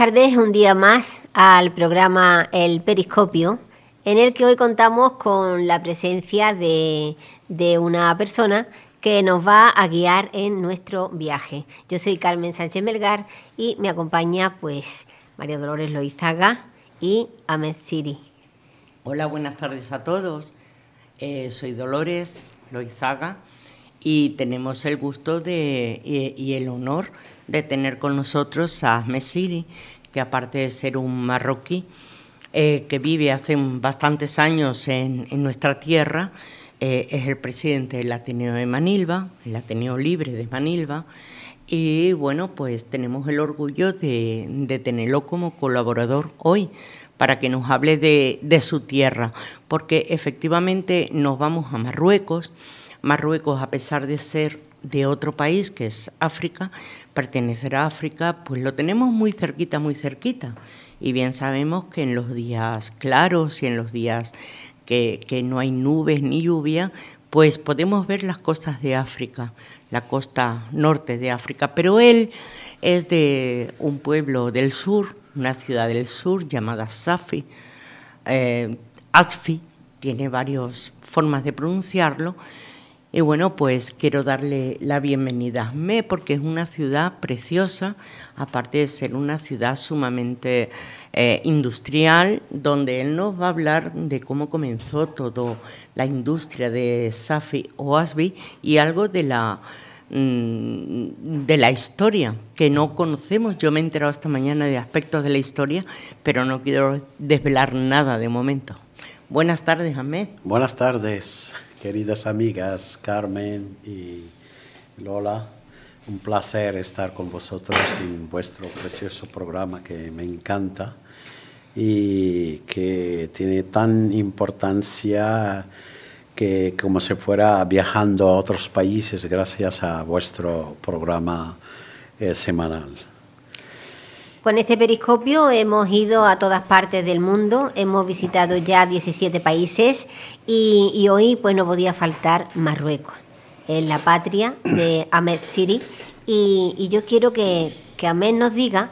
Tardes, un día más al programa El Periscopio, en el que hoy contamos con la presencia de, una persona que nos va a guiar en nuestro viaje. Yo soy Carmen Sánchez Melgar y me acompaña pues María Dolores Loizaga y Ahmed Siri. Hola, buenas tardes a todos. Eh, soy Dolores Loizaga y tenemos el gusto de, y, el honor de tener con nosotros a Ahmed Siri, que aparte de ser un marroquí eh, que vive hace bastantes años en, nuestra tierra, eh, es el presidente del Ateneo de Manilva, el Ateneo Libre de Manilva, y bueno, pues tenemos el orgullo de, tenerlo como colaborador hoy para que nos hable de, de su tierra, porque efectivamente nos vamos a Marruecos, Marruecos, a pesar de ser de otro país, que es África, pertenecer a África, pues lo tenemos muy cerquita, muy cerquita. Y bien sabemos que en los días claros y en los días que, no hay nubes ni lluvia, pues podemos ver las costas de África, la costa norte de África. Pero él es de un pueblo del sur, una ciudad del sur llamada Safi, eh, Asfi, tiene varias formas de pronunciarlo, y bueno, pues quiero darle la bienvenida a porque es una ciudad preciosa, aparte de ser una ciudad sumamente eh, industrial, donde él nos va a hablar de cómo comenzó toda la industria de Safi o y algo de la mm, de la historia que no conocemos. Yo me he enterado esta mañana de aspectos de la historia, pero no quiero desvelar nada de momento. Buenas tardes, Ahmed. Buenas tardes queridas amigas Carmen y Lola. Un placer estar con vosotros en vuestro precioso programa que me encanta y que tiene tan importancia que como si fuera viajando a otros países gracias a vuestro programa eh, semanal. Con este periscopio hemos ido a todas partes del mundo, hemos visitado ya 17 países y, hoy pues no podía faltar Marruecos, en la patria de Ahmed Siri. Y, yo quiero que, que Ahmed nos diga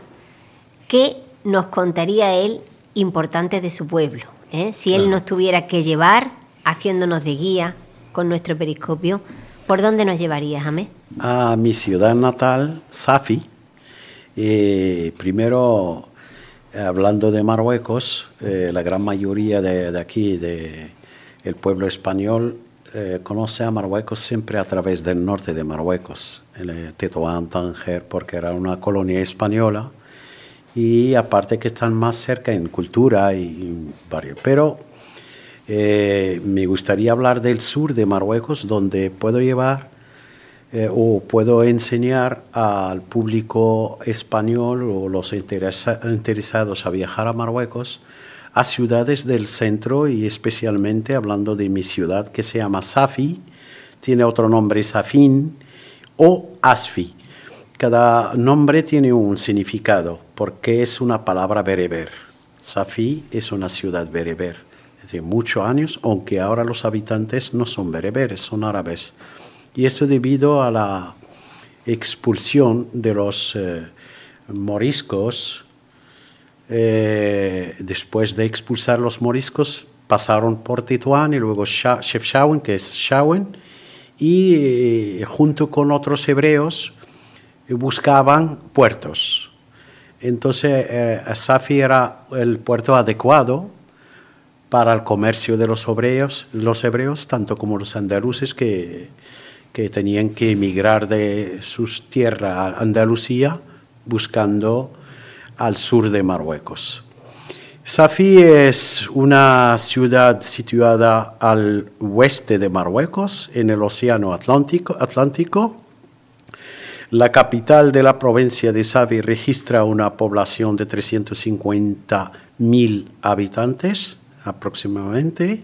qué nos contaría él importante de su pueblo, ¿eh? si él nos tuviera que llevar haciéndonos de guía con nuestro periscopio, ¿por dónde nos llevarías, Ahmed? A mi ciudad natal, Safi y primero, hablando de Marruecos, eh, la gran mayoría de, aquí, del el pueblo español, eh, conoce a Marruecos siempre a través del norte de Marruecos, el eh, Tetuán, Tánger, porque era una colonia española y aparte que están más cerca en cultura y, varios. Pero me gustaría hablar del sur de Marruecos, donde puedo llevar eh, o puedo enseñar al público español o los interesados a viajar a Marruecos a ciudades del centro y especialmente hablando de mi ciudad que se llama Safi, tiene otro nombre Safin o Asfi. Cada nombre tiene un significado porque es una palabra bereber. Safi es una ciudad bereber de muchos años, aunque ahora los habitantes no son bereberes, son árabes y esto debido a la expulsión de los eh, moriscos. Eh, después de expulsar los moriscos, pasaron por Tetuán y luego Chefchaouen, que es Shawen, y eh, junto con otros hebreos buscaban puertos. Entonces, Safi era el puerto adecuado para el comercio de los hebreos, los hebreos tanto como los andaluces que que tenían que emigrar de sus tierras a Andalucía buscando al sur de Marruecos. Safi es una ciudad situada al oeste de Marruecos, en el Océano Atlántico. Atlántico. La capital de la provincia de Safi registra una población de 350.000 habitantes aproximadamente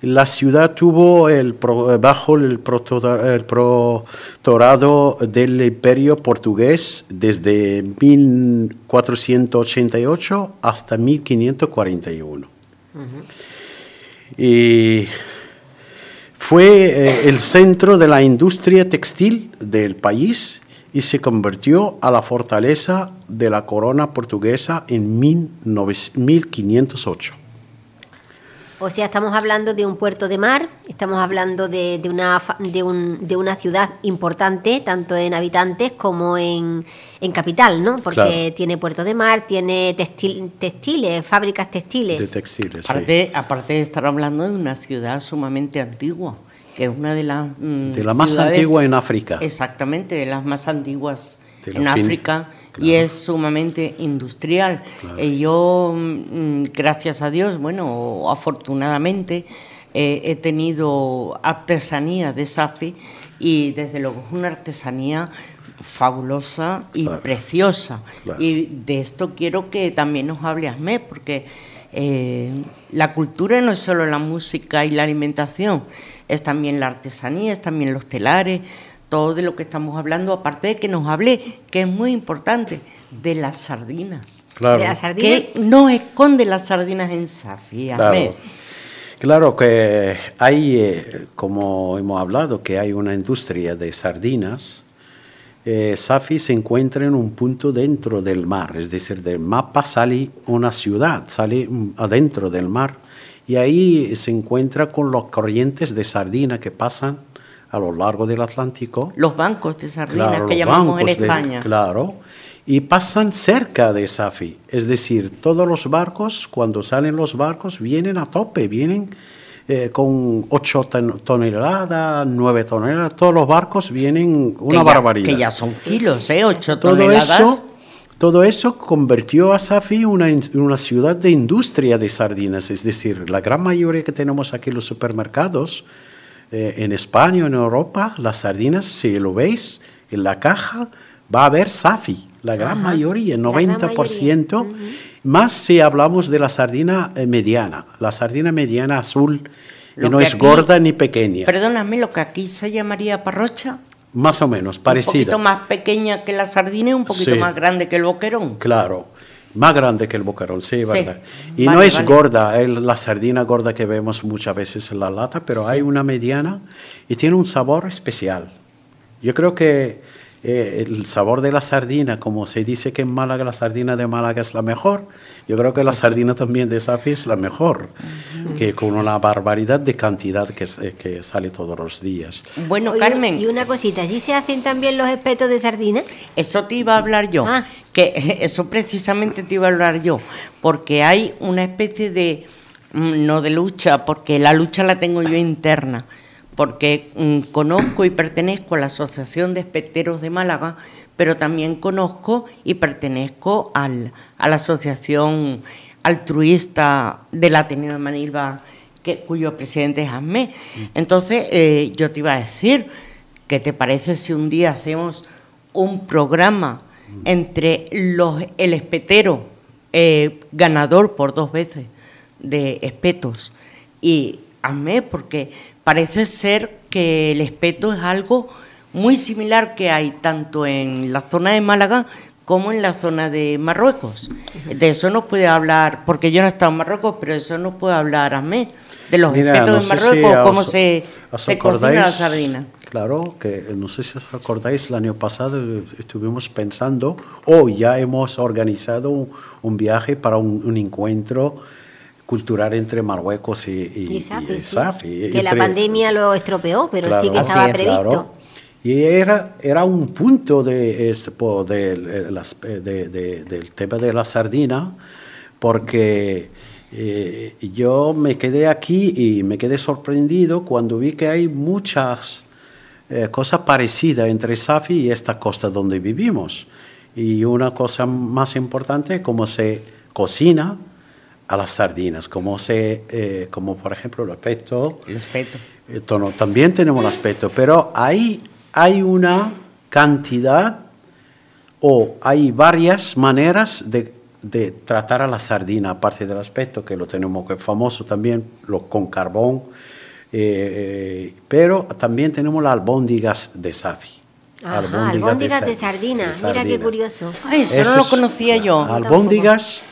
la ciudad tuvo el, bajo el, protectorado del imperio portugués desde 1488 hasta 1541. Y fue eh, el centro de la industria textil del país y se convirtió a la fortaleza de la corona portuguesa en 1508. O sea, estamos hablando de un puerto de mar, estamos hablando de, una, de, una ciudad importante, tanto en habitantes como en, capital, ¿no? Porque tiene puerto de mar, tiene textiles, fábricas textiles. De textiles, aparte, aparte de estar hablando de una ciudad sumamente antigua, que es una de las... Mm, de la más antigua en África. Exactamente, de las más antiguas en África y es sumamente industrial. Eh, yo, mm, gracias a Dios, bueno, afortunadamente, eh, he tenido artesanía de Safi y desde luego es una artesanía fabulosa y preciosa. Y de esto quiero que también nos hable Asmé, porque eh, la cultura no es solo la música y la alimentación, es también la artesanía, es también los telares, todo de lo que estamos hablando, aparte de que nos hable, que es muy importante, de las sardinas. Claro. Que no esconde las sardinas en Safi. Claro. claro que hay, eh, como hemos hablado, que hay una industria de sardinas. Eh, Safi se encuentra en un punto dentro del mar, es decir, del mapa sale una ciudad, sale adentro del mar y ahí se encuentra con los corrientes de sardina que pasan a lo largo del Atlántico. Los bancos de sardinas que llamamos en España. claro, y pasan cerca de Safi. Es decir, todos los barcos, cuando salen los barcos, vienen a tope, vienen eh, con 8 toneladas, 9 toneladas, todos los barcos vienen una barbaridad. Que ya son kilos, ¿eh? 8 toneladas. Todo eso, todo eso convirtió a Safi en una, una ciudad de industria de sardinas, es decir, la gran mayoría que tenemos aquí en los supermercados, eh, en España, en Europa, las sardinas, si lo veis en la caja, va a haber Safi, la gran mayoría, el 90%, más si hablamos de la sardina eh, mediana, la sardina mediana azul, que no es gorda ni pequeña. Perdóname, lo que aquí se llamaría parrocha. Más o menos, parecida. Un poquito más pequeña que la sardina y un poquito más grande que el boquerón. Claro. Más grande que el boquerón, sí, verdad. Y no es gorda, es la sardina gorda que vemos muchas veces en la lata, pero hay una mediana y tiene un sabor especial. Yo creo que eh, el sabor de la sardina, como se dice que en Málaga la sardina de Málaga es la mejor, yo creo que la sardina también de Safi es la mejor, que con una barbaridad de cantidad que, que sale todos los días. Bueno, Carmen. Y una cosita, ¿allí se hacen también los espetos de sardina? Eso te iba a hablar yo, ah. Que eso precisamente te iba a hablar yo, porque hay una especie de, mm, no de lucha, porque la lucha la tengo yo interna porque mm, conozco y pertenezco a la Asociación de Espeteros de Málaga, pero también conozco y pertenezco a la Asociación Altruista del Ateneo de Manilva, cuyo presidente es ASME. Entonces, eh, yo te iba a decir, ¿qué te parece si un día hacemos un programa entre los, el espetero eh, ganador por dos veces de espetos y ASME? Porque parece ser que el espeto es algo muy similar que hay tanto en la zona de Málaga como en la zona de Marruecos. De eso nos puede hablar, porque yo no he estado en Marruecos, pero eso nos puede hablar a mí, de los espetos de Marruecos, cómo se, se cocina la sardina. Claro, que no sé si os acordáis, el año pasado estuvimos pensando, o ya hemos organizado un, viaje para un encuentro cultural entre Marruecos y, y, Que la pandemia lo estropeó, pero sí que estaba previsto. Y era, era un punto de, de, del tema de la sardina, porque eh, yo me quedé aquí y me quedé sorprendido cuando vi que hay muchas eh, cosas parecidas entre Safi y esta costa donde vivimos. Y una cosa más importante es cómo se cocina, a las sardinas, como, se, eh, como por ejemplo el aspecto. El aspecto. Eh, también tenemos el aspecto, pero hay, hay una cantidad o hay varias maneras de, de, tratar a la sardina, aparte del aspecto que lo tenemos, que es famoso también, lo, con carbón, eh, pero también tenemos las albóndigas de Safi. albóndigas, de, sardina. mira qué curioso. eso, no lo conocía yo. Albóndigas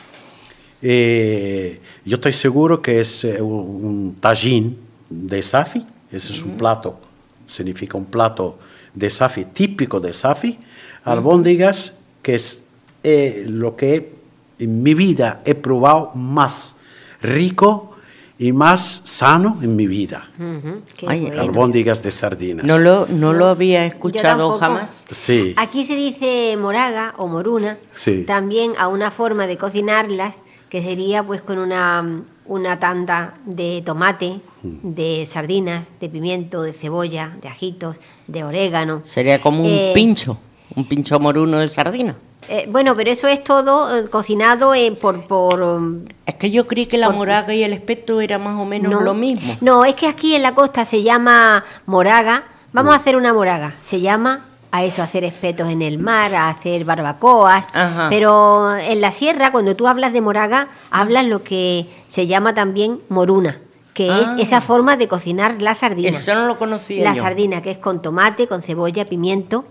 eh, yo estoy seguro que es eh, un, tajín de Safi, ese es un plato, significa un plato de Safi, típico de Safi. albóndigas, que es eh, lo que en mi vida he probado más rico y más sano en mi vida. Ujú, qué Ay. Albóndigas de sardinas. No lo, no lo había escuchado jamás. Sí. Aquí se dice moraga o moruna, Sí. también a una forma de cocinarlas que sería pues con una, una tanda de tomate, Mm. de sardinas, de pimiento, de cebolla, de ajitos, de orégano. Sería como un Eh, pincho, un pincho moruno de sardina. Eh, bueno, pero eso es todo eh, cocinado eh, por... por um, Es que yo creí que la Por- moraga y el espeto era más o menos no, lo mismo. No, es que aquí en la costa se llama moraga. Vamos Mm. a hacer una moraga. Se llama a eso, a hacer espetos en el mar, a hacer barbacoas. Ajá. Pero en la sierra, cuando tú hablas de moraga, hablas lo que se llama también moruna, que Ah. es esa forma de cocinar la sardina. Eso no lo conocía La yo. sardina, que es con tomate, con cebolla, pimiento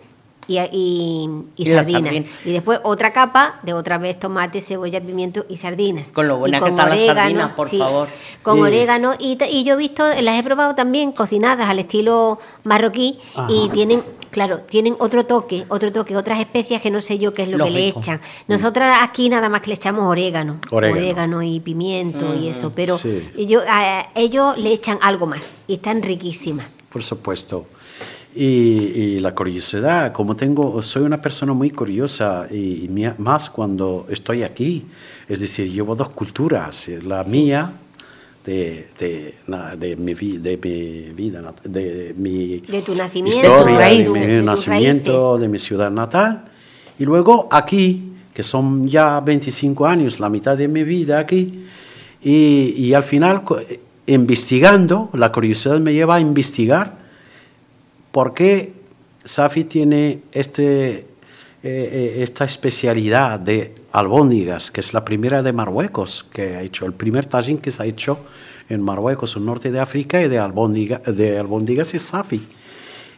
y, y, y sardinas. sardina. Y después otra capa de otra vez tomate, cebolla, pimiento y sardinas. Con lo buena Y que está la sardina, por sí, favor. Con orégano. Y, y yo he visto, las he probado también cocinadas al estilo marroquí y tienen, claro, tienen otro toque, otro toque, otras especias que no sé yo qué es lo que le echan. Nosotras aquí nada más que le echamos orégano, Orégano. y pimiento y eso, pero Sí. a- ellos le echan algo más y están riquísimas. Por supuesto. Y, y la curiosidad, como tengo, soy una persona muy curiosa y, y mía- más cuando estoy aquí. Es decir, llevo dos culturas, eh, la mía de, de, de mi, de mi vida, nat- de mi De tu nacimiento, historia, de de, mi nacimiento, raíces. de mi ciudad natal. Y luego aquí, que son ya 25 años, la mitad de mi vida aquí. Y, y al final, eh, investigando, la curiosidad me lleva a investigar por qué Safi tiene este, eh, eh, esta especialidad de albóndigas, que es la primera de Marruecos que ha hecho, el primer tajín que se ha hecho en Marruecos, en el norte de África, y de, albóndiga, de albóndigas es Safi.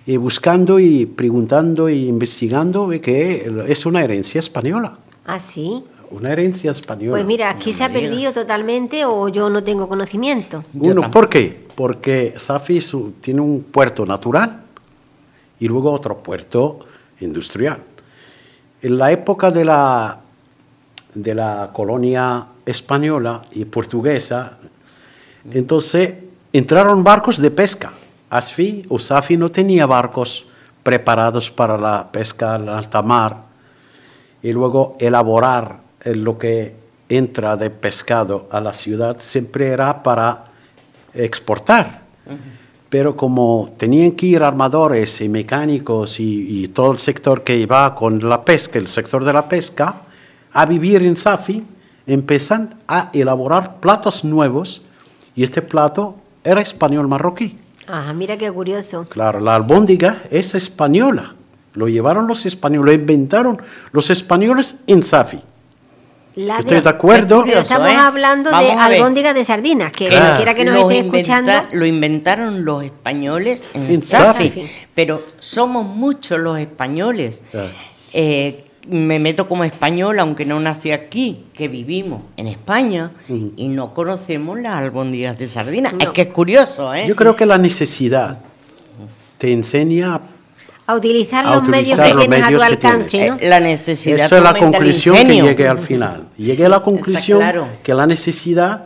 Y buscando y preguntando y investigando, ve que es una herencia española. Ah, sí. Una herencia española. Pues mira, aquí se ha perdido totalmente o yo no tengo conocimiento. Uno. ¿Por qué? Porque Safi su- tiene un puerto natural y luego otro puerto industrial. En la época de la, de la colonia española y portuguesa, entonces entraron barcos de pesca. Asfi o Safi no tenía barcos preparados para la pesca en alta mar y luego elaborar lo que entra de pescado a la ciudad siempre era para exportar. Pero como tenían que ir armadores y mecánicos y, y todo el sector que iba con la pesca, el sector de la pesca, a vivir en Safi, empiezan a elaborar platos nuevos y este plato era español marroquí. Ah, mira qué curioso. Claro, la albóndiga es española. Lo llevaron los españoles, lo inventaron los españoles en Safi. La Estoy de acuerdo. Pero estamos ¿eh? hablando de Vamos albóndigas de sardinas, que Claro. cualquiera que nos Los esté inventa- escuchando. Lo inventaron los españoles en, En Safi. Safi. Pero somos muchos los españoles. Ah. Eh, me meto como español, aunque no nací aquí, que vivimos en España y no conocemos las albóndigas de sardina. No. Es que es curioso, ¿eh? Yo creo que la necesidad te enseña A utilizar A los medios utilizar que los tienes a tu medios que alcance. Eh, la necesidad Esa es la conclusión que llegué al final. Llegué a la conclusión claro. que la necesidad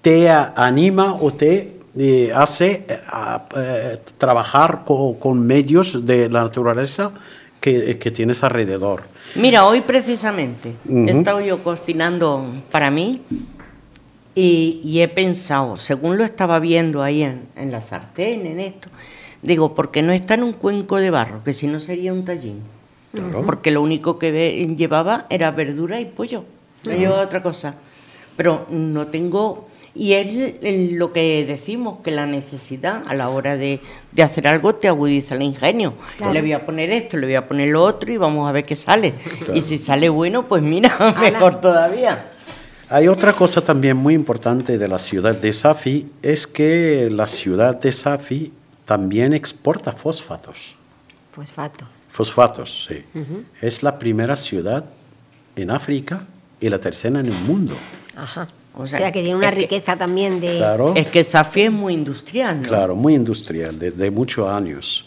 te anima o te eh, hace eh, a- eh, trabajar co- con, medios de la naturaleza que, que tienes alrededor. Mira, hoy precisamente he estado yo cocinando para mí y, y he pensado, según lo estaba viendo ahí en, en la sartén, en esto, digo, ¿por qué no está en un cuenco de barro? Que si no sería un tallín. Claro. Porque lo único que llevaba era verdura y pollo, no llevaba otra cosa. Pero no tengo... Y es lo que decimos, que la necesidad a la hora de, de hacer algo te agudiza el ingenio. Claro. Le voy a poner esto, le voy a poner lo otro y vamos a ver qué sale. Y si sale bueno, pues mira, mejor todavía. Hay otra cosa también muy importante de la ciudad de Safi, es que la ciudad de Safi también exporta fosfatos. Fosfato. Fosfatos, sí. Es la primera ciudad en África y la tercera en el mundo. Ajá. O O sea, que tiene una que- riqueza también de... Claro. Es que Safi es muy industrial, ¿no? Claro, muy industrial, desde muchos años.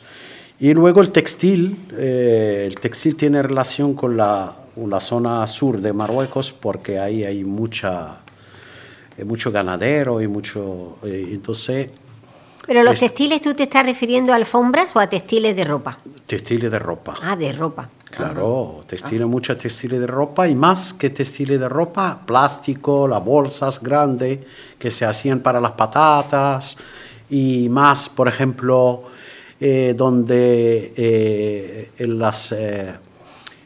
Y luego el textil, eh, el textil tiene relación con la, la, zona sur de Marruecos porque ahí hay mucha, eh, mucho ganadero y mucho... Eh, entonces... Pero los textiles, ¿tú te estás refiriendo a alfombras o a textiles de ropa? Textiles de ropa. Ah, de ropa. Claro, textiles, ah. muchos textiles de ropa y más que textiles de ropa, plástico, las bolsas grandes que se hacían para las patatas y más, por ejemplo, eh, donde eh, en las... Eh,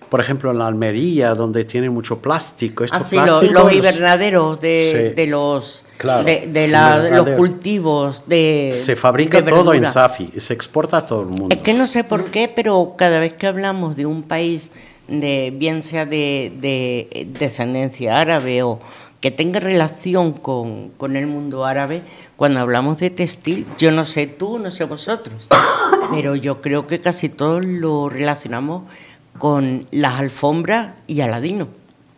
por ejemplo, en la Almería, donde tiene mucho plástico. Así, ah, los, invernaderos de, de los de, los cultivos de se fabrica todo en Safi se exporta a todo el mundo. Es que no sé por qué pero cada vez que hablamos de un país de bien sea de, de descendencia árabe o que tenga relación con, con, el mundo árabe cuando hablamos de textil yo no sé tú no sé vosotros pero yo creo que casi todos lo relacionamos con las alfombras y Aladino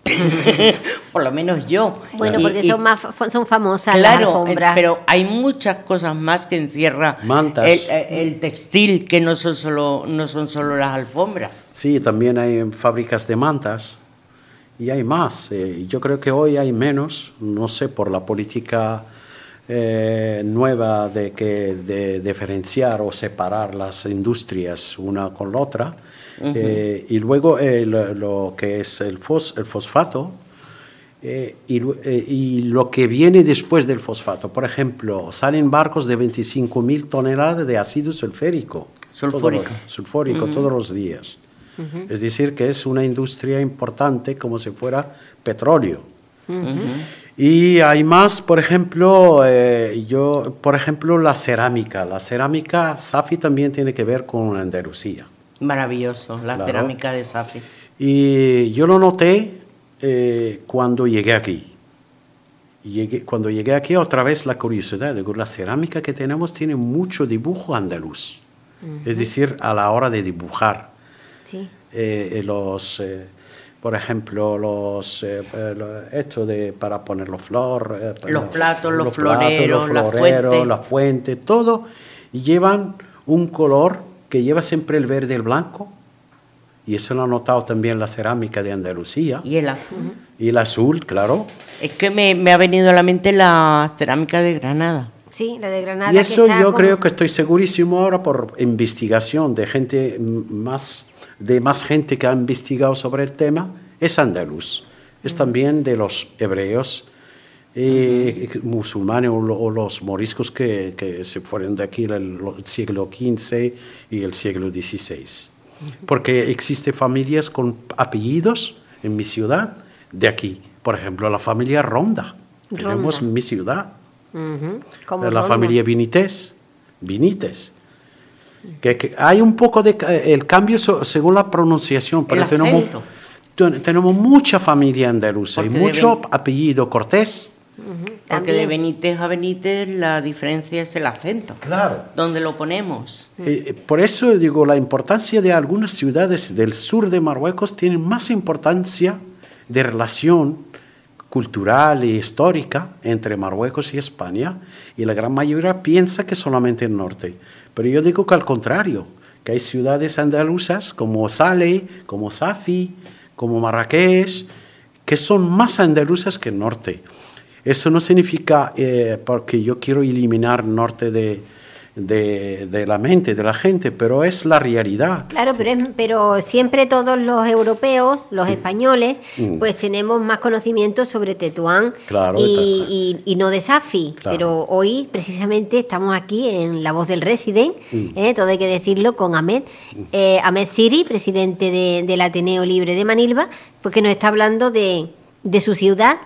por lo menos yo. Bueno, porque son más son famosas las alfombras. pero hay muchas cosas más que encierra El, textil que no son solo no son solo las alfombras. Sí, también hay fábricas de mantas y hay más. Eh, yo creo que hoy hay menos, no sé por la política eh, nueva de que de diferenciar o separar las industrias una con la otra eh, y luego eh, lo, que es el, fos, el fosfato eh, y, y, lo que viene después del fosfato. Por ejemplo, salen barcos de 25.000 toneladas de ácido sulférico. Sulfúrico. sulfúrico todos los días. Es decir, que es una industria importante como si fuera petróleo. Y hay más, por ejemplo, yo, por ejemplo, la cerámica. La cerámica, Safi también tiene que ver con Andalucía. Maravilloso, la cerámica de Safi. Y yo lo noté eh, cuando llegué aquí. Llegué, cuando llegué aquí, otra vez la curiosidad, digo, la cerámica que tenemos tiene mucho dibujo andaluz. Es decir, a la hora de dibujar. Sí. Eh, los, eh, por ejemplo, los, esto de, para poner los flor, los platos, los, floreros, la fuente. la fuente, todo, llevan un color que lleva siempre el verde y el blanco, y eso lo ha notado también la cerámica de Andalucía. Y el azul. Y el azul, claro. Es que me, ha venido a la mente la cerámica de Granada. Sí, la de Granada. Y eso yo creo que estoy segurísimo ahora por investigación de gente más, de más gente que ha investigado sobre el tema, es andaluz. Es también de los hebreos eh, musulmanes o, los moriscos que, que, se fueron de aquí en el siglo XV y el siglo XVI. Porque existen familias con apellidos en mi ciudad de aquí. Por ejemplo, la familia Ronda. Tenemos en mi ciudad. la familia Vinites. Vinites. Que, hay un poco de el cambio según la pronunciación, pero tenemos, tenemos mucha familia andaluza y mucho apellido Cortés porque de Benítez a Benítez la diferencia es el acento. Claro. Donde lo ponemos. Eh, eh, por eso digo, la importancia de algunas ciudades del sur de Marruecos tiene más importancia de relación cultural y histórica entre Marruecos y España, y la gran mayoría piensa que solamente el norte. Pero yo digo que al contrario, que hay ciudades andaluzas como Saleh, como Safi, como Marrakech, que son más andaluzas que el norte. Eso no significa eh, porque yo quiero eliminar norte de, de, la mente de la gente, pero es la realidad. Claro, pero, pero siempre todos los europeos, los mm. españoles, mm. pues tenemos más conocimiento sobre Tetuán y, no de Safi. Pero hoy precisamente estamos aquí en La Voz del Resident, mm. ¿eh? todo hay que decirlo, con Ahmed, eh, Ahmed Siri, presidente del Ateneo Libre de Manilva, pues que nos está hablando de, de su ciudad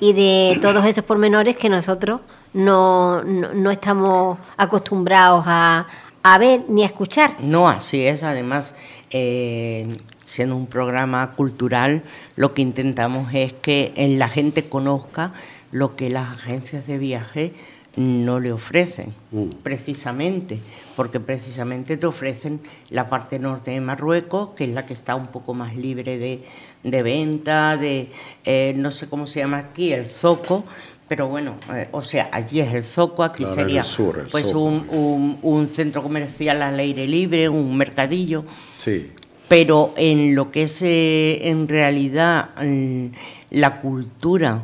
y de todos esos pormenores que nosotros no, no, estamos acostumbrados a, a, ver ni a escuchar. No, así es. Además, eh, siendo un programa cultural, lo que intentamos es que la gente conozca lo que las agencias de viaje no le ofrecen, mm. precisamente, porque precisamente te ofrecen la parte norte de Marruecos, que es la que está un poco más libre de, de venta, de, eh, no sé cómo se llama aquí, el zoco, pero bueno, eh, o sea, allí es el Zoco, aquí sería pues Un, un, centro comercial al aire libre, un mercadillo. Sí. Pero en lo que es eh, en realidad mm, la cultura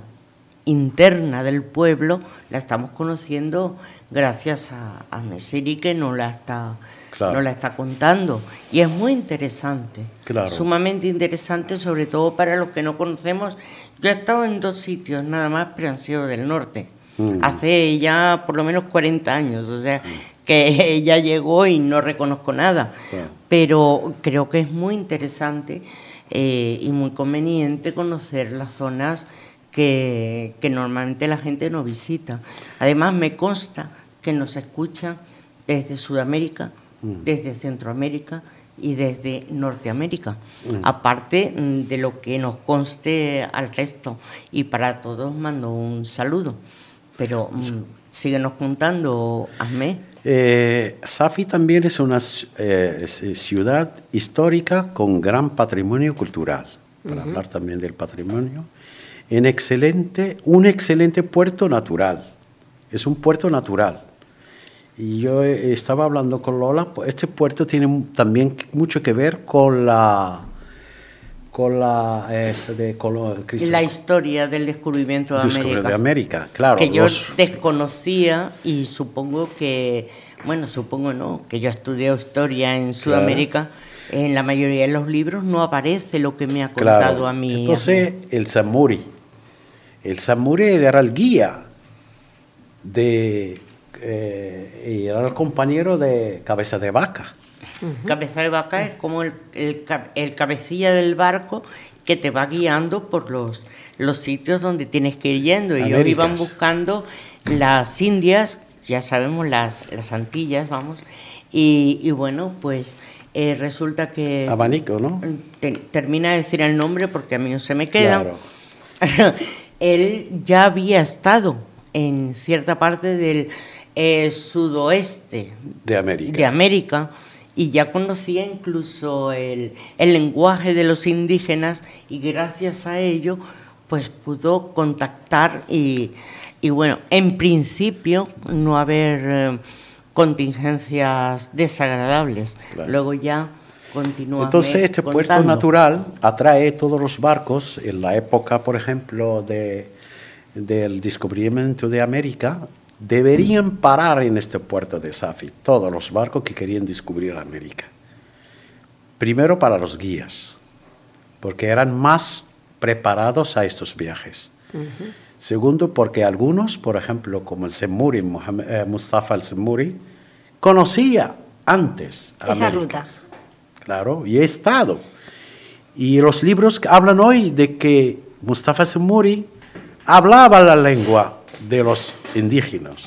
interna del pueblo, la estamos conociendo gracias a, a Mesiri que nos la está no la está contando. Y es muy interesante, sumamente interesante, sobre todo para los que no conocemos. Yo he estado en dos sitios nada más, pero han sido del norte. Mm. Hace ya por lo menos 40 años, o sea, mm. que ella llegó y no reconozco nada. Pero creo que es muy interesante eh, y muy conveniente conocer las zonas que, que normalmente la gente no visita. Además, me consta que nos escucha desde Sudamérica, Mm. desde Centroamérica y desde Norteamérica, mm. aparte mm, de lo que nos conste al resto. Y para todos mando un saludo. Pero síguenos contando, Asmé. Eh, Safi también es una eh, ciudad histórica con gran patrimonio cultural, para hablar también del patrimonio, en excelente, un excelente puerto natural. Es un puerto natural y yo estaba hablando con Lola, pues este puerto tiene también mucho que ver con la con la de, la historia del descubrimiento de América. de América, claro. Que yo desconocía y supongo que, bueno, supongo no, que yo estudié historia en Sudamérica. En la mayoría de los libros no aparece lo que me ha contado a mí. Entonces, el Samuri. El Samuri era el guía de eh, y era el compañero de Cabeza de Vaca. Cabeza de Vaca es como el, el, cabecilla del barco que te va guiando por los, los sitios donde tienes que ir yendo. Y ellos iban buscando las Indias, ya sabemos las, las Antillas, vamos. Y, bueno, pues eh, resulta que... Abanico, ¿no? termina de decir el nombre porque a mí no se me queda. Él ya había estado en cierta parte del eh, sudoeste de América. de América y ya conocía incluso el, lenguaje de los indígenas y gracias a ello pues pudo contactar y, bueno, en principio no haber eh, contingencias desagradables. Luego ya continúa. Entonces este puerto natural atrae todos los barcos en la época, por ejemplo, de, del descubrimiento de América, deberían parar en este puerto de Safi todos los barcos que querían descubrir América. Primero para los guías, porque eran más preparados a estos viajes. Segundo, porque algunos, por ejemplo, como el Semuri, eh, Mustafa el Semuri, conocía antes esa ruta. Claro, y he estado. Y los libros hablan hoy de que Mustafa Semuri hablaba la lengua de los indígenas.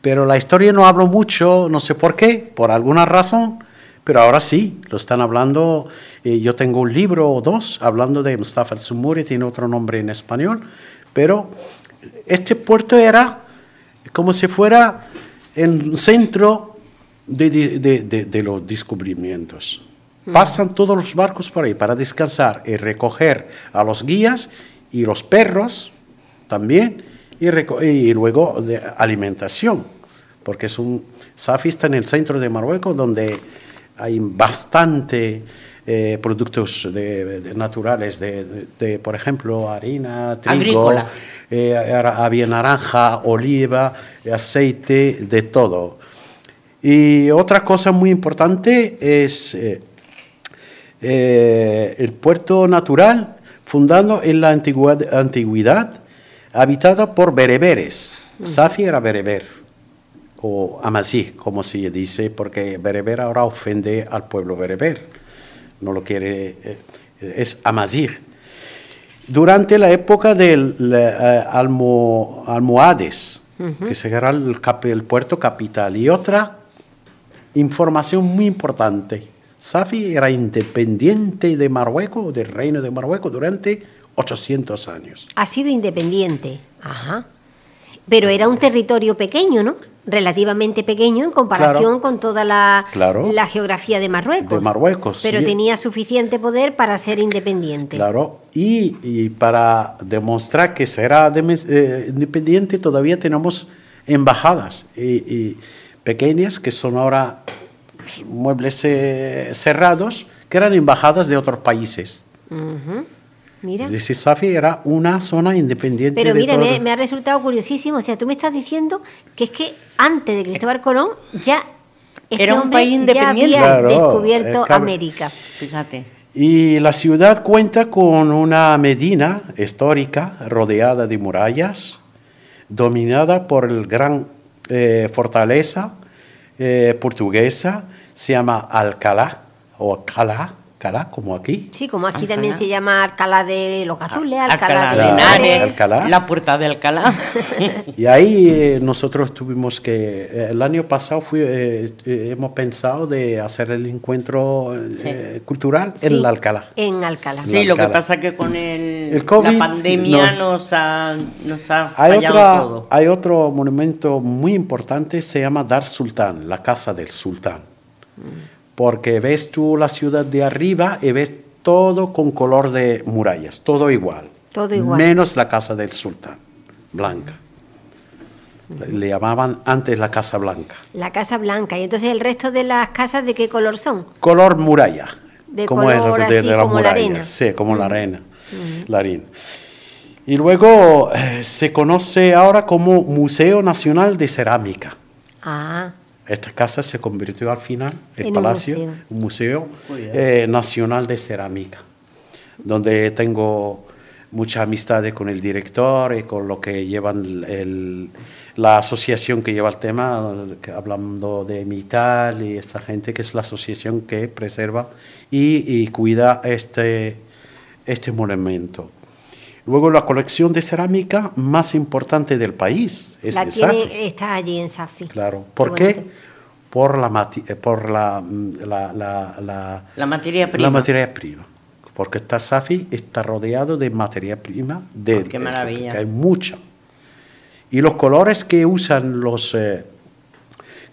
Pero la historia no hablo mucho, no sé por qué, por alguna razón, pero ahora sí, lo están hablando. Eh, yo tengo un libro o dos hablando de Mustafa al-Sumuri, tiene otro nombre en español, pero este puerto era como si fuera el centro de, los descubrimientos. Mm. Pasan todos los barcos por ahí para descansar y recoger a los guías y los perros también y, luego de alimentación, porque es un Safi está en el centro de Marruecos donde hay bastante eh, productos de, naturales, de, por ejemplo, harina, trigo, eh, había naranja, oliva, aceite, de todo. Y otra cosa muy importante es eh, el puerto natural fundado en la antigüedad, antigüedad habitada por bereberes. Safi era bereber, o amazí, como se dice, porque bereber ahora ofende al pueblo bereber. No lo quiere, eh, es amazí. Durante la época del eh, almohades, que será el, el puerto capital. Y otra información muy importante. Safi era independiente de Marruecos, del reino de Marruecos, durante 800 años. Ha sido independiente, ajá. Pero era un territorio pequeño, ¿no? relativamente pequeño en comparación con toda la, Claro. la geografía de Marruecos. De Marruecos, Pero sí. tenía suficiente poder para ser independiente. Claro, y, y para demostrar que será eh, independiente todavía tenemos embajadas y, y pequeñas que son ahora muebles eh, cerrados, que eran embajadas de otros países. Mira. Es decir, Safi era una zona independiente. Pero de mira, me, me ha resultado curiosísimo. O sea, tú me estás diciendo que es que antes de Cristóbal Colón ya este Era un país ya independiente. había Claro, descubierto eh, claro. América. Fíjate. Y la ciudad cuenta con una medina histórica rodeada de murallas, dominada por el gran eh, fortaleza eh, portuguesa, se llama Alcalá, o Alcalá, Alcalá, como aquí. Sí, como aquí Alcalá. también se llama Alcalá de los Azules, Alcalá, Alcalá de Henares. Alcalá. La puerta de Alcalá. Y ahí eh, nosotros tuvimos que, eh, el año pasado fui, eh, eh, hemos pensado de hacer el encuentro eh, cultural Sí, en la Alcalá. En Alcalá. Sí. Sí, lo que pasa que con el, El COVID, la pandemia no. nos ha, nos ha Hay, fallado otra, todo. hay otro monumento muy importante, se llama Dar Sultán, la casa del sultán. Porque ves tú la ciudad de arriba y ves todo con color de murallas, todo igual. Todo igual. Menos la casa del sultán, blanca. Le, llamaban antes la casa blanca. La Casa Blanca. Y entonces el resto de las casas, ¿de qué color son? Color muralla. De como color el de, así de las como la murallas, arena. Sí, como la arena. La arena. Y luego eh, se conoce ahora como Museo Nacional de Cerámica. Ah, Esta casa se convirtió al final, el En un palacio, museo. un museo bien. eh, nacional de cerámica, donde tengo muchas amistades con el director y con lo que llevan el- la asociación que lleva el tema, que hablando de Mital y esta gente, que es la asociación que preserva y, y cuida este, este monumento. Luego la colección de cerámica más importante del país es la de tiene, Safi. está allí en Safi. Claro. ¿Por Qué. Por la, mati- eh, por la, mm, la, la, la- La materia prima. la materia prima. Porque está Safi está rodeado de materia prima. De, Qué maravilla. que hay mucha. Y los colores que usan los, eh,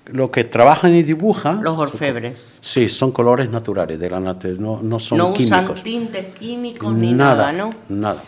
los que trabajan y dibujan, Los orfebres. sí, son colores naturales de la naturaleza, no, no son no químicos. usan tintes químicos ni nada, ¿no? Nada.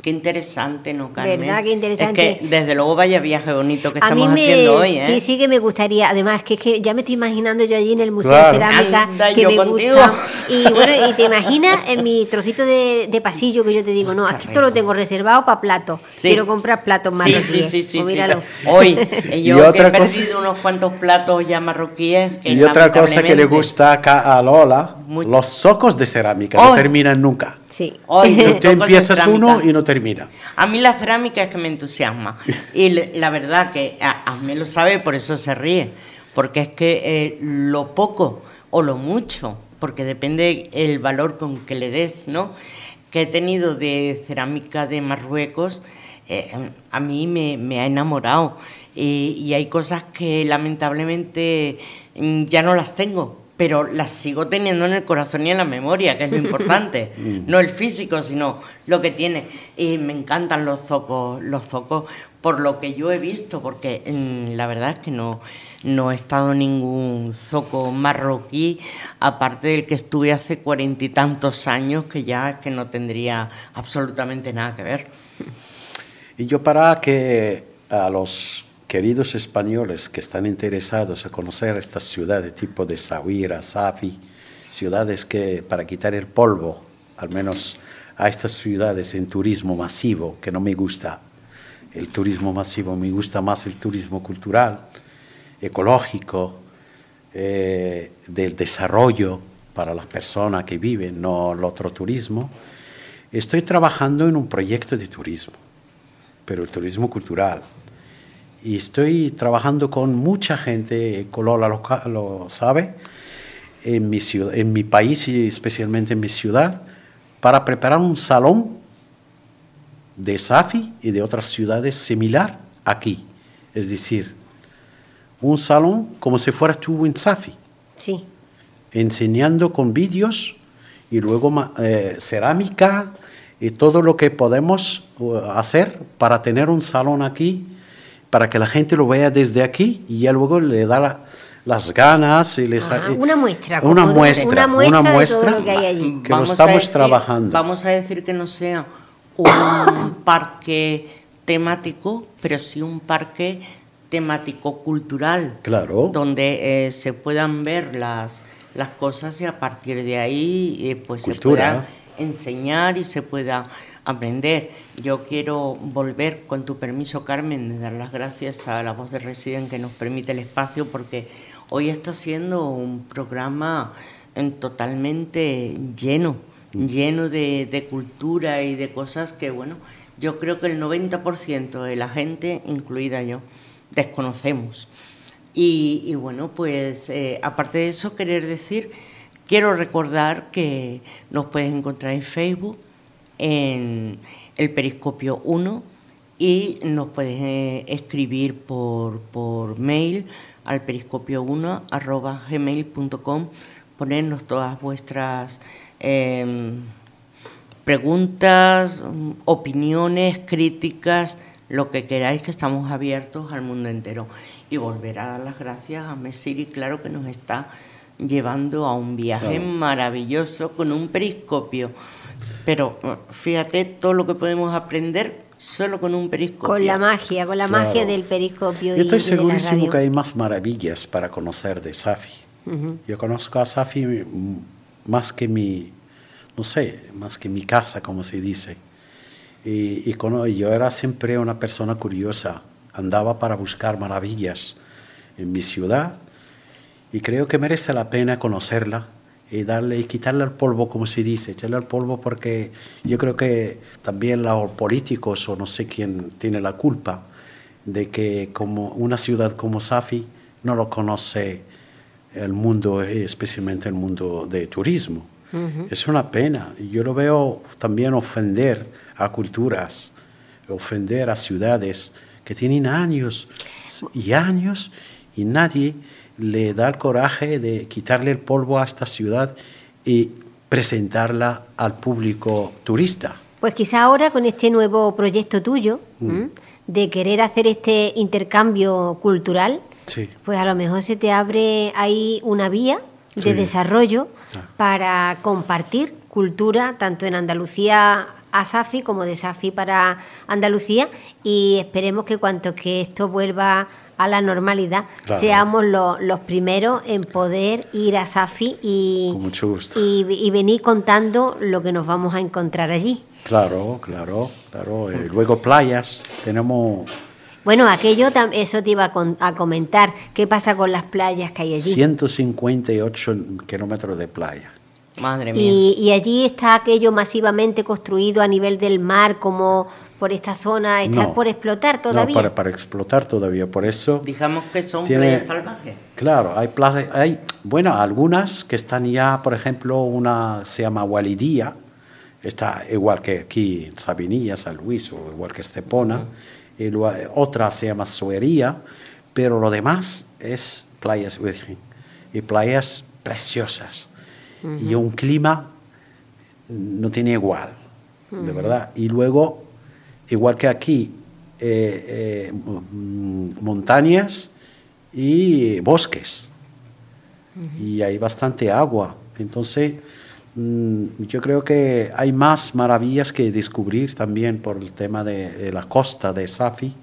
Qué interesante, ¿no, Carmen? ¿Verdad? Qué interesante. Es que, desde luego, vaya viaje bonito que A mí estamos me, haciendo hoy, ¿eh? sí, sí que me gustaría. Además, que es que ya me estoy imaginando yo allí en el Museo Claro. de Cerámica Anda, que yo me contigo. gusta. Y bueno, y te imaginas en mi trocito de, de pasillo que yo te digo, no, aquí esto lo tengo reservado para platos. Sí. Quiero comprar platos Sí, marroquíes. sí, sí, sí. Pues sí. míralo. Hoy, eh, Y yo que otra he cosa- perdido unos cuantos platos ya marroquíes. que Y otra cosa que le gusta acá a Lola, Mucho. los socos de cerámica, no terminan nunca. Sí. Hoy, empiezas uno y no termina. A mí la cerámica es que me entusiasma. Y la verdad que a, a mí lo sabe, por eso se ríe. Porque es que eh, lo poco o lo mucho, porque depende el valor con que le des, ¿no? Que he tenido de cerámica de Marruecos, eh, a mí me, me ha enamorado. Y, y hay cosas que lamentablemente mm, ya no las tengo, pero las sigo teniendo en el corazón y en la memoria, que es lo importante. no el físico, sino lo que tiene. Y me encantan los zocos, los zocos por lo que yo he visto, porque mm, la verdad es que no, no he estado en ningún zoco marroquí, aparte del que estuve hace cuarenta y tantos años, que ya es que no tendría absolutamente nada que ver. Y yo para que a los queridos españoles que están interesados a conocer estas ciudades tipo de Sahuira, Safi, ciudades que para quitar el polvo, al menos a estas ciudades en turismo masivo, que no me gusta el turismo masivo, me gusta más el turismo cultural, ecológico, eh, del desarrollo para las personas que viven, no el otro turismo. Estoy trabajando en un proyecto de turismo, pero el turismo cultural. Y estoy trabajando con mucha gente, Colola lo, lo sabe, en mi, ciudad, en mi país y especialmente en mi ciudad, para preparar un salón de Safi y de otras ciudades similar aquí. Es decir, un salón como si fuera tú en Safi Sí. enseñando con vídeos y luego eh, cerámica y todo lo que podemos uh, hacer para tener un salón aquí para que la gente lo vea desde aquí y ya luego le da las ganas y les ah, una muestra una muestra una muestra, de todo lo que hay allí. que lo estamos trabajando. vamos a decir que no sea un parque temático pero sí un parque temático cultural claro. donde eh, se puedan ver las las cosas y a partir de ahí eh, pues se pueda enseñar y se pueda aprender. Yo quiero volver, con tu permiso, Carmen, de dar las gracias a la voz de Resident que nos permite el espacio, porque hoy está siendo un programa totalmente lleno, lleno de, de cultura y de cosas que, bueno, yo creo que el 90% de la gente, incluida yo, desconocemos. Y, bueno, pues eh, aparte de eso, querer decir, quiero recordar que nos puedes encontrar en Facebook, en el Periscopio 1 y nos puedes eh, escribir por, por mail al periscopio1 arroba gmail.com, ponernos todas vuestras em, preguntas, opiniones, críticas, lo que queráis, que estamos abiertos al mundo entero. Y volver a dar las gracias a Messiri, claro que nos está llevando a un viaje maravilloso con un periscopio. Pero fíjate todo lo que podemos aprender solo con un periscopio. Con la magia, con la magia del periscopio. Yo estoy segurísimo que hay más maravillas para conocer de Safi. Yo conozco a Safi más que mi, no sé, más que mi casa, como se dice. Y, y yo era siempre una persona curiosa, andaba para buscar maravillas en mi ciudad y creo que merece la pena conocerla y darle y quitarle el polvo, como se dice, echarle el polvo porque yo creo que también los políticos o no sé quién tiene la culpa de que como una ciudad como Safi no lo conoce el mundo, especialmente el mundo de turismo. Es una pena. Yo lo veo también ofender a culturas, ofender a ciudades que tienen años y años y nadie le da el coraje de quitarle el polvo a esta ciudad y presentarla al público turista. Pues quizá ahora con este nuevo proyecto tuyo, mm. de querer hacer este intercambio cultural, pues a lo mejor se te abre ahí una vía de desarrollo ah. para compartir cultura tanto en Andalucía a Safi como de Safi para Andalucía y esperemos que cuanto que esto vuelva a la normalidad, seamos los primeros en poder ir a Safi y, y, venir contando lo que nos vamos a encontrar allí. Claro, claro, claro. Eh, luego playas, tenemos... Bueno, aquello, eso te iba a, comentar. ¿Qué pasa con las playas que hay allí? 158 kilómetros de playa. Madre mía. Y, y, allí está aquello masivamente construido a nivel del mar, como por esta zona está por explotar todavía. No, para, explotar todavía, por eso... Digamos que son playas salvajes. Claro, hay plazas, hay, bueno, algunas que están ya, por ejemplo, una se llama Walidía, está igual que aquí en Sabinilla, San Luis, o igual que Estepona, y otra se llama Suería, pero lo demás es playas virgen, y playas preciosas, y un clima no tiene igual, de verdad. Y luego igual que aquí, eh, eh, montañas y bosques. Y hay bastante agua. Entonces, mm, yo creo que hay más maravillas que descubrir también por el tema de, la costa de Safi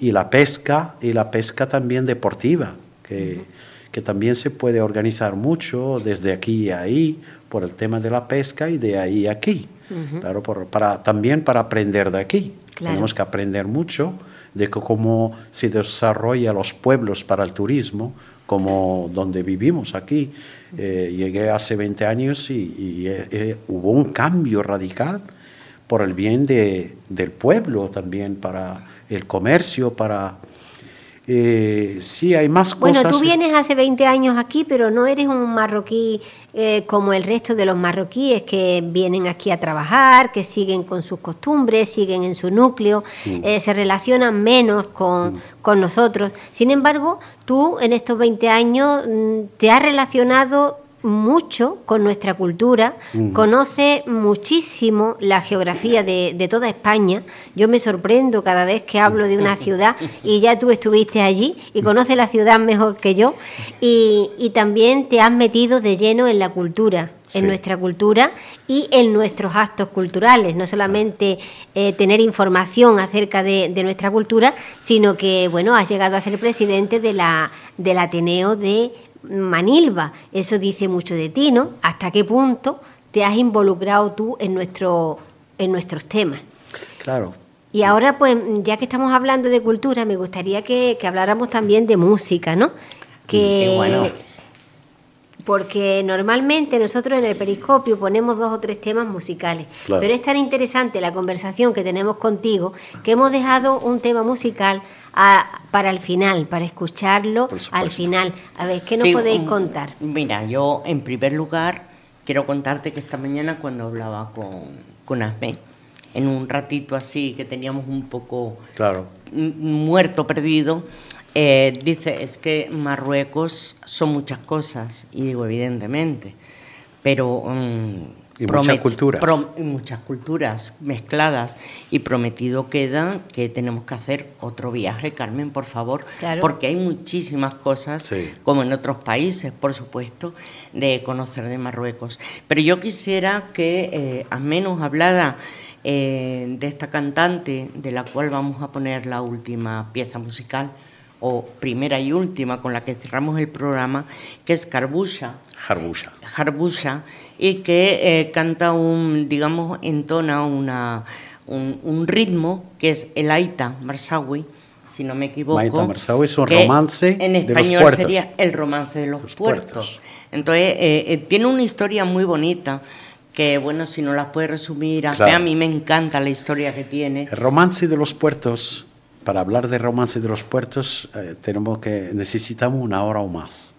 y la pesca, y la pesca también deportiva, que, que también se puede organizar mucho desde aquí y ahí por el tema de la pesca y de ahí a aquí claro, para, también para aprender de aquí. Tenemos que aprender mucho de cómo se desarrolla los pueblos para el turismo, como donde vivimos aquí. Eh, llegué hace 20 años y, eh, eh, hubo un cambio radical por el bien de, del pueblo también, para el comercio, para eh, sí, hay más cosas. Bueno, tú vienes hace 20 años aquí, pero no eres un marroquí eh, como el resto de los marroquíes que vienen aquí a trabajar, que siguen con sus costumbres, siguen en su núcleo, eh, se relacionan menos con, con, nosotros. Sin embargo, tú en estos 20 años mm, te has relacionado mucho con nuestra cultura, conoce muchísimo la geografía de, toda España. Yo me sorprendo cada vez que hablo de una ciudad y ya tú estuviste allí y conoces la ciudad mejor que yo. Y, también te has metido de lleno en la cultura, en nuestra cultura y en nuestros actos culturales, no solamente eh, tener información acerca de, de, nuestra cultura, sino que bueno, has llegado a ser presidente de la, del Ateneo de Manilva. Eso dice mucho de ti, ¿no? ¿Hasta qué punto te has involucrado tú en, nuestro, en nuestros temas? Claro. Y ahora, pues, ya que estamos hablando de cultura, me gustaría que, habláramos también de música, ¿no? Que, bueno porque normalmente nosotros en el periscopio ponemos dos o tres temas musicales, pero es tan interesante la conversación que tenemos contigo que hemos dejado un tema musical para el final, para escucharlo al final. A ver, ¿qué nos podéis contar? Mira, yo en primer lugar quiero contarte que esta mañana cuando hablaba con, con Asme, en un ratito así que teníamos un poco claro. muerto, perdido, eh, dice, es que Marruecos son muchas cosas, y digo, evidentemente, pero... Mm, y muchas culturas. muchas culturas mezcladas. Y prometido queda que tenemos que hacer otro viaje, Carmen, por favor, porque hay muchísimas cosas, como en otros países, por supuesto, de conocer de Marruecos. Pero yo quisiera que, eh, al menos hablada eh, de esta cantante, de la cual vamos a poner la última pieza musical, o primera y última con la que cerramos el programa, que es Carbusha. Harbusha. Harbusha, y que eh, canta un, digamos, entona una, un, ritmo que es el Aita Marsawi, si no me equivoco. Aita Marsawi es un romance en español sería el romance de los, puertos. Entonces, eh, eh, tiene una historia muy bonita que bueno, si no la puede resumir, a mí me encanta la historia que tiene. El romance de los puertos para hablar de romance de los puertos eh, tenemos que necesitamos una hora o más.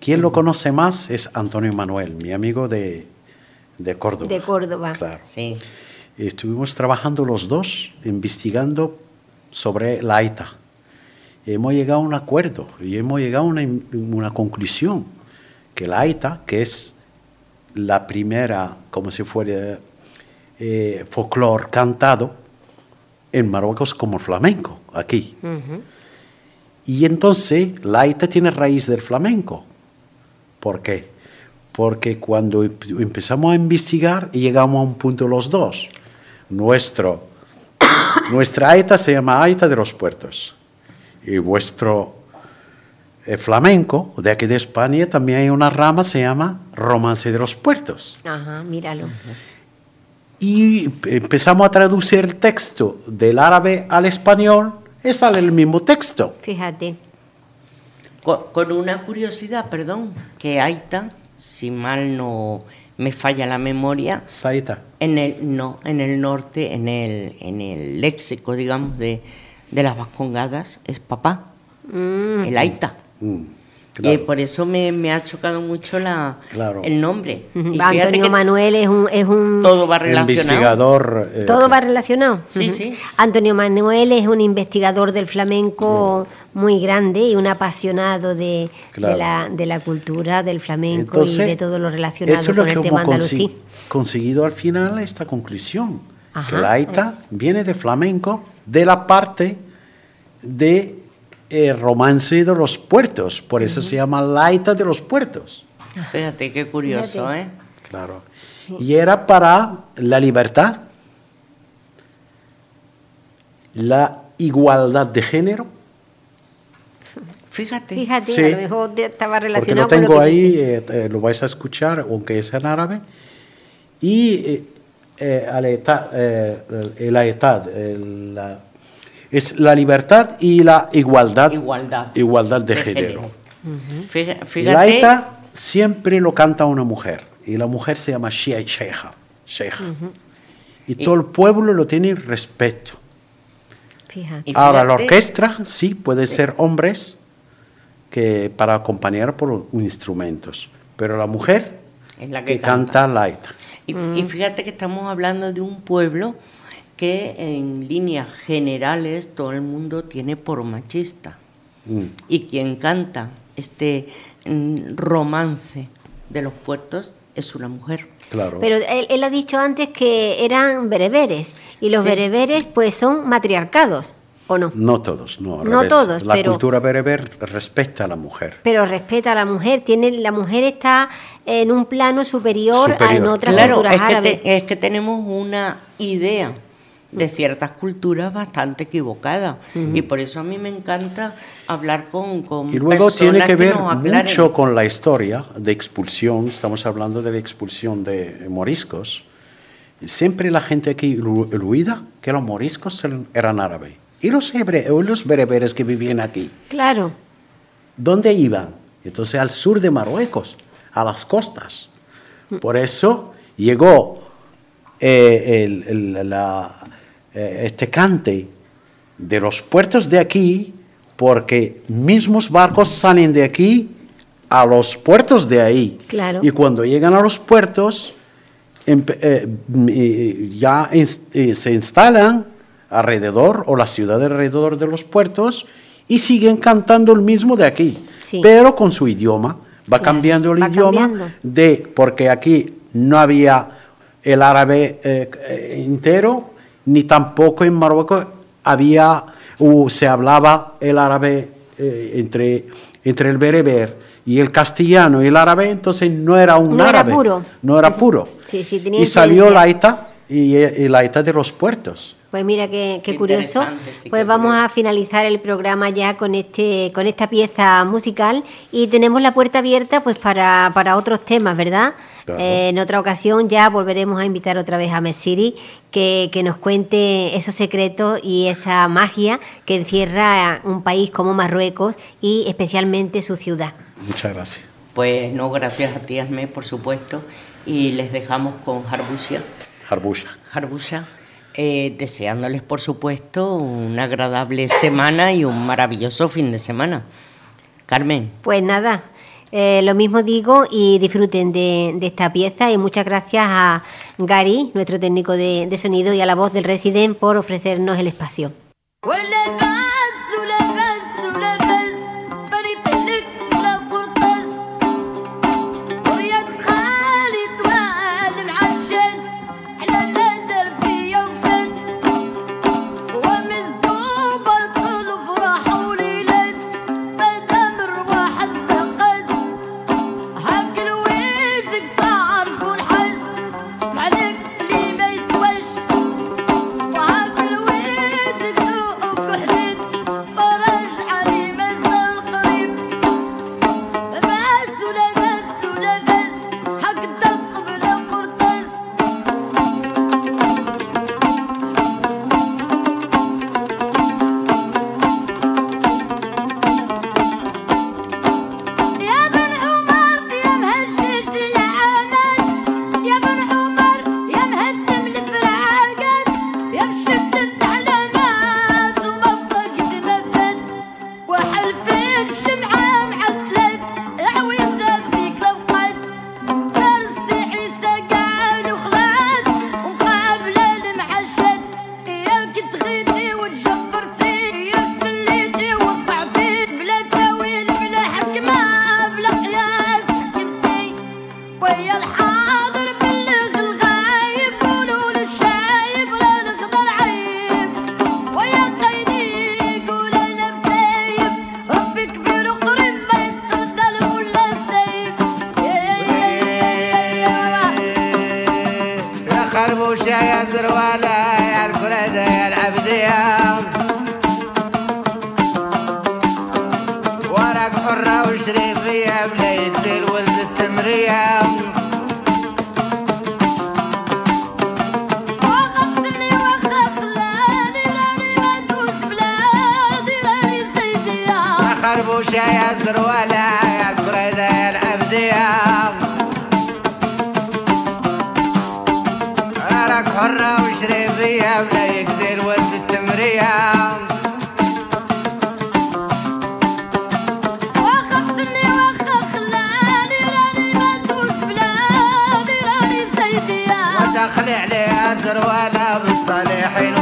Quien lo conoce más es Antonio Manuel, mi amigo de, de Córdoba. De Córdoba, claro. Sí. Estuvimos trabajando los dos, investigando sobre la AITA. Hemos llegado a un acuerdo y hemos llegado a una, una conclusión, que la AITA, que es la primera, como si fuera eh, folclore cantado, en Marruecos como flamenco, aquí. Y entonces la Aita tiene raíz del flamenco. ¿Por qué? Porque cuando empezamos a investigar llegamos a un punto los dos. Nuestro, nuestra Aita se llama Aita de los Puertos. Y vuestro eh, flamenco de aquí de España también hay una rama, se llama Romance de los Puertos. Ajá, míralo y empezamos a traducir el texto del árabe al español y sale el mismo texto. Fíjate. Con, una curiosidad, perdón, que Aita, si mal no me falla la memoria, Saita. En el no, en el norte, en el en el léxico, digamos de, de las vascongadas es papá. Mm. El Aita. Mm. Y por eso me, me, ha chocado mucho la, el nombre. Antonio Manuel es un, es un... Todo va relacionado. Investigador. Eh, todo va relacionado. Sí, sí. Antonio Manuel es un investigador del flamenco muy grande y un apasionado de, de, la, de la cultura del flamenco y de todo lo relacionado con el tema andalusí. conseguido al final esta conclusión. que la Aita viene del flamenco de la parte de el romance de los puertos, por eso se llama Laita de los puertos. Fíjate qué curioso, ¿eh? Claro. Y era para la libertad, la igualdad de género. Fíjate. Fíjate, a lo mejor estaba relacionado porque lo tengo ahí, eh, eh, lo vais a escuchar, aunque es en árabe. Y eh, eh la etad, la etad la, es la libertad y la igualdad, igualdad, de, género. La ETA siempre lo canta una mujer y la mujer se llama Sheikha. Y, todo el pueblo lo tiene respeto. Ahora, la orquesta sí puede ser hombres que para acompañar por instrumentos, pero la mujer es la que, canta, la ETA. y fíjate que estamos hablando de un pueblo que en líneas generales todo el mundo tiene por machista. Mm. Y quien canta este mm, romance de los puertos es una mujer. Claro. Pero él, él ha dicho antes que eran bereberes y los Sí. bereberes pues son matriarcados, ¿o no? No todos, no. al No revés. todos, La pero- cultura bereber respeta a la mujer. Pero respeta a la mujer, tiene la mujer está en un plano superior, a en otras Claro, culturas es que, árabes. te- es que tenemos una idea de ciertas culturas bastante equivocada y por eso a mí me encanta hablar con, con Y luego tiene personas que ver aclaren. mucho con la historia de expulsión. Estamos hablando de la expulsión de moriscos. Siempre la gente aquí eluida que los moriscos eran- árabes. Y los, hebre- o los bereberes que vivían aquí, Claro, ¿dónde iban? Entonces al sur de Marruecos, a las costas. Por eso llegó eh, el- el- la- eh, este cante de los puertos de aquí, porque mismos barcos salen de aquí a los puertos de ahí. Claro. Y cuando llegan a los puertos, eh, mm, ya se instalan alrededor, o la ciudad alrededor de los puertos, y siguen cantando el mismo de aquí, Sí. pero con su idioma. Va Claro, cambiando el va idioma cambiando. de, porque aquí no había el árabe eh, entero, ni tampoco en Marruecos había, o se hablaba el árabe eh, entre, entre el bereber y el castellano y el árabe, entonces no era un No era puro. No era puro. Sí, sí, tenía y salió la ETA y, y la ETA de los puertos. Pues mira qué, qué Qué curioso. sí, pues qué vamos curioso. a finalizar el programa ya con este con esta pieza musical y tenemos la puerta abierta pues para, para otros temas, ¿verdad? Claro. Eh, en otra ocasión ya volveremos a invitar otra vez a Mesiri que, que nos cuente esos secretos y esa magia que encierra un país como Marruecos y especialmente su ciudad. Muchas gracias. Pues no, gracias a ti, Asmé, por supuesto, y les dejamos con Harbusia. Harbusha. Harbusa, eh, deseándoles, por supuesto, una agradable semana y un maravilloso fin de semana. Carmen, Pues nada, eh, lo mismo digo y disfruten de, esta pieza y muchas gracias a Gary, nuestro técnico de, de sonido, y a la voz del Resident por ofrecernos el espacio. البوشة يا الزروالة يا البريدة يا العبدية راك حرة وشريفية بلا يكزي الود التمرية دخلي عليها زروالة بالصالحين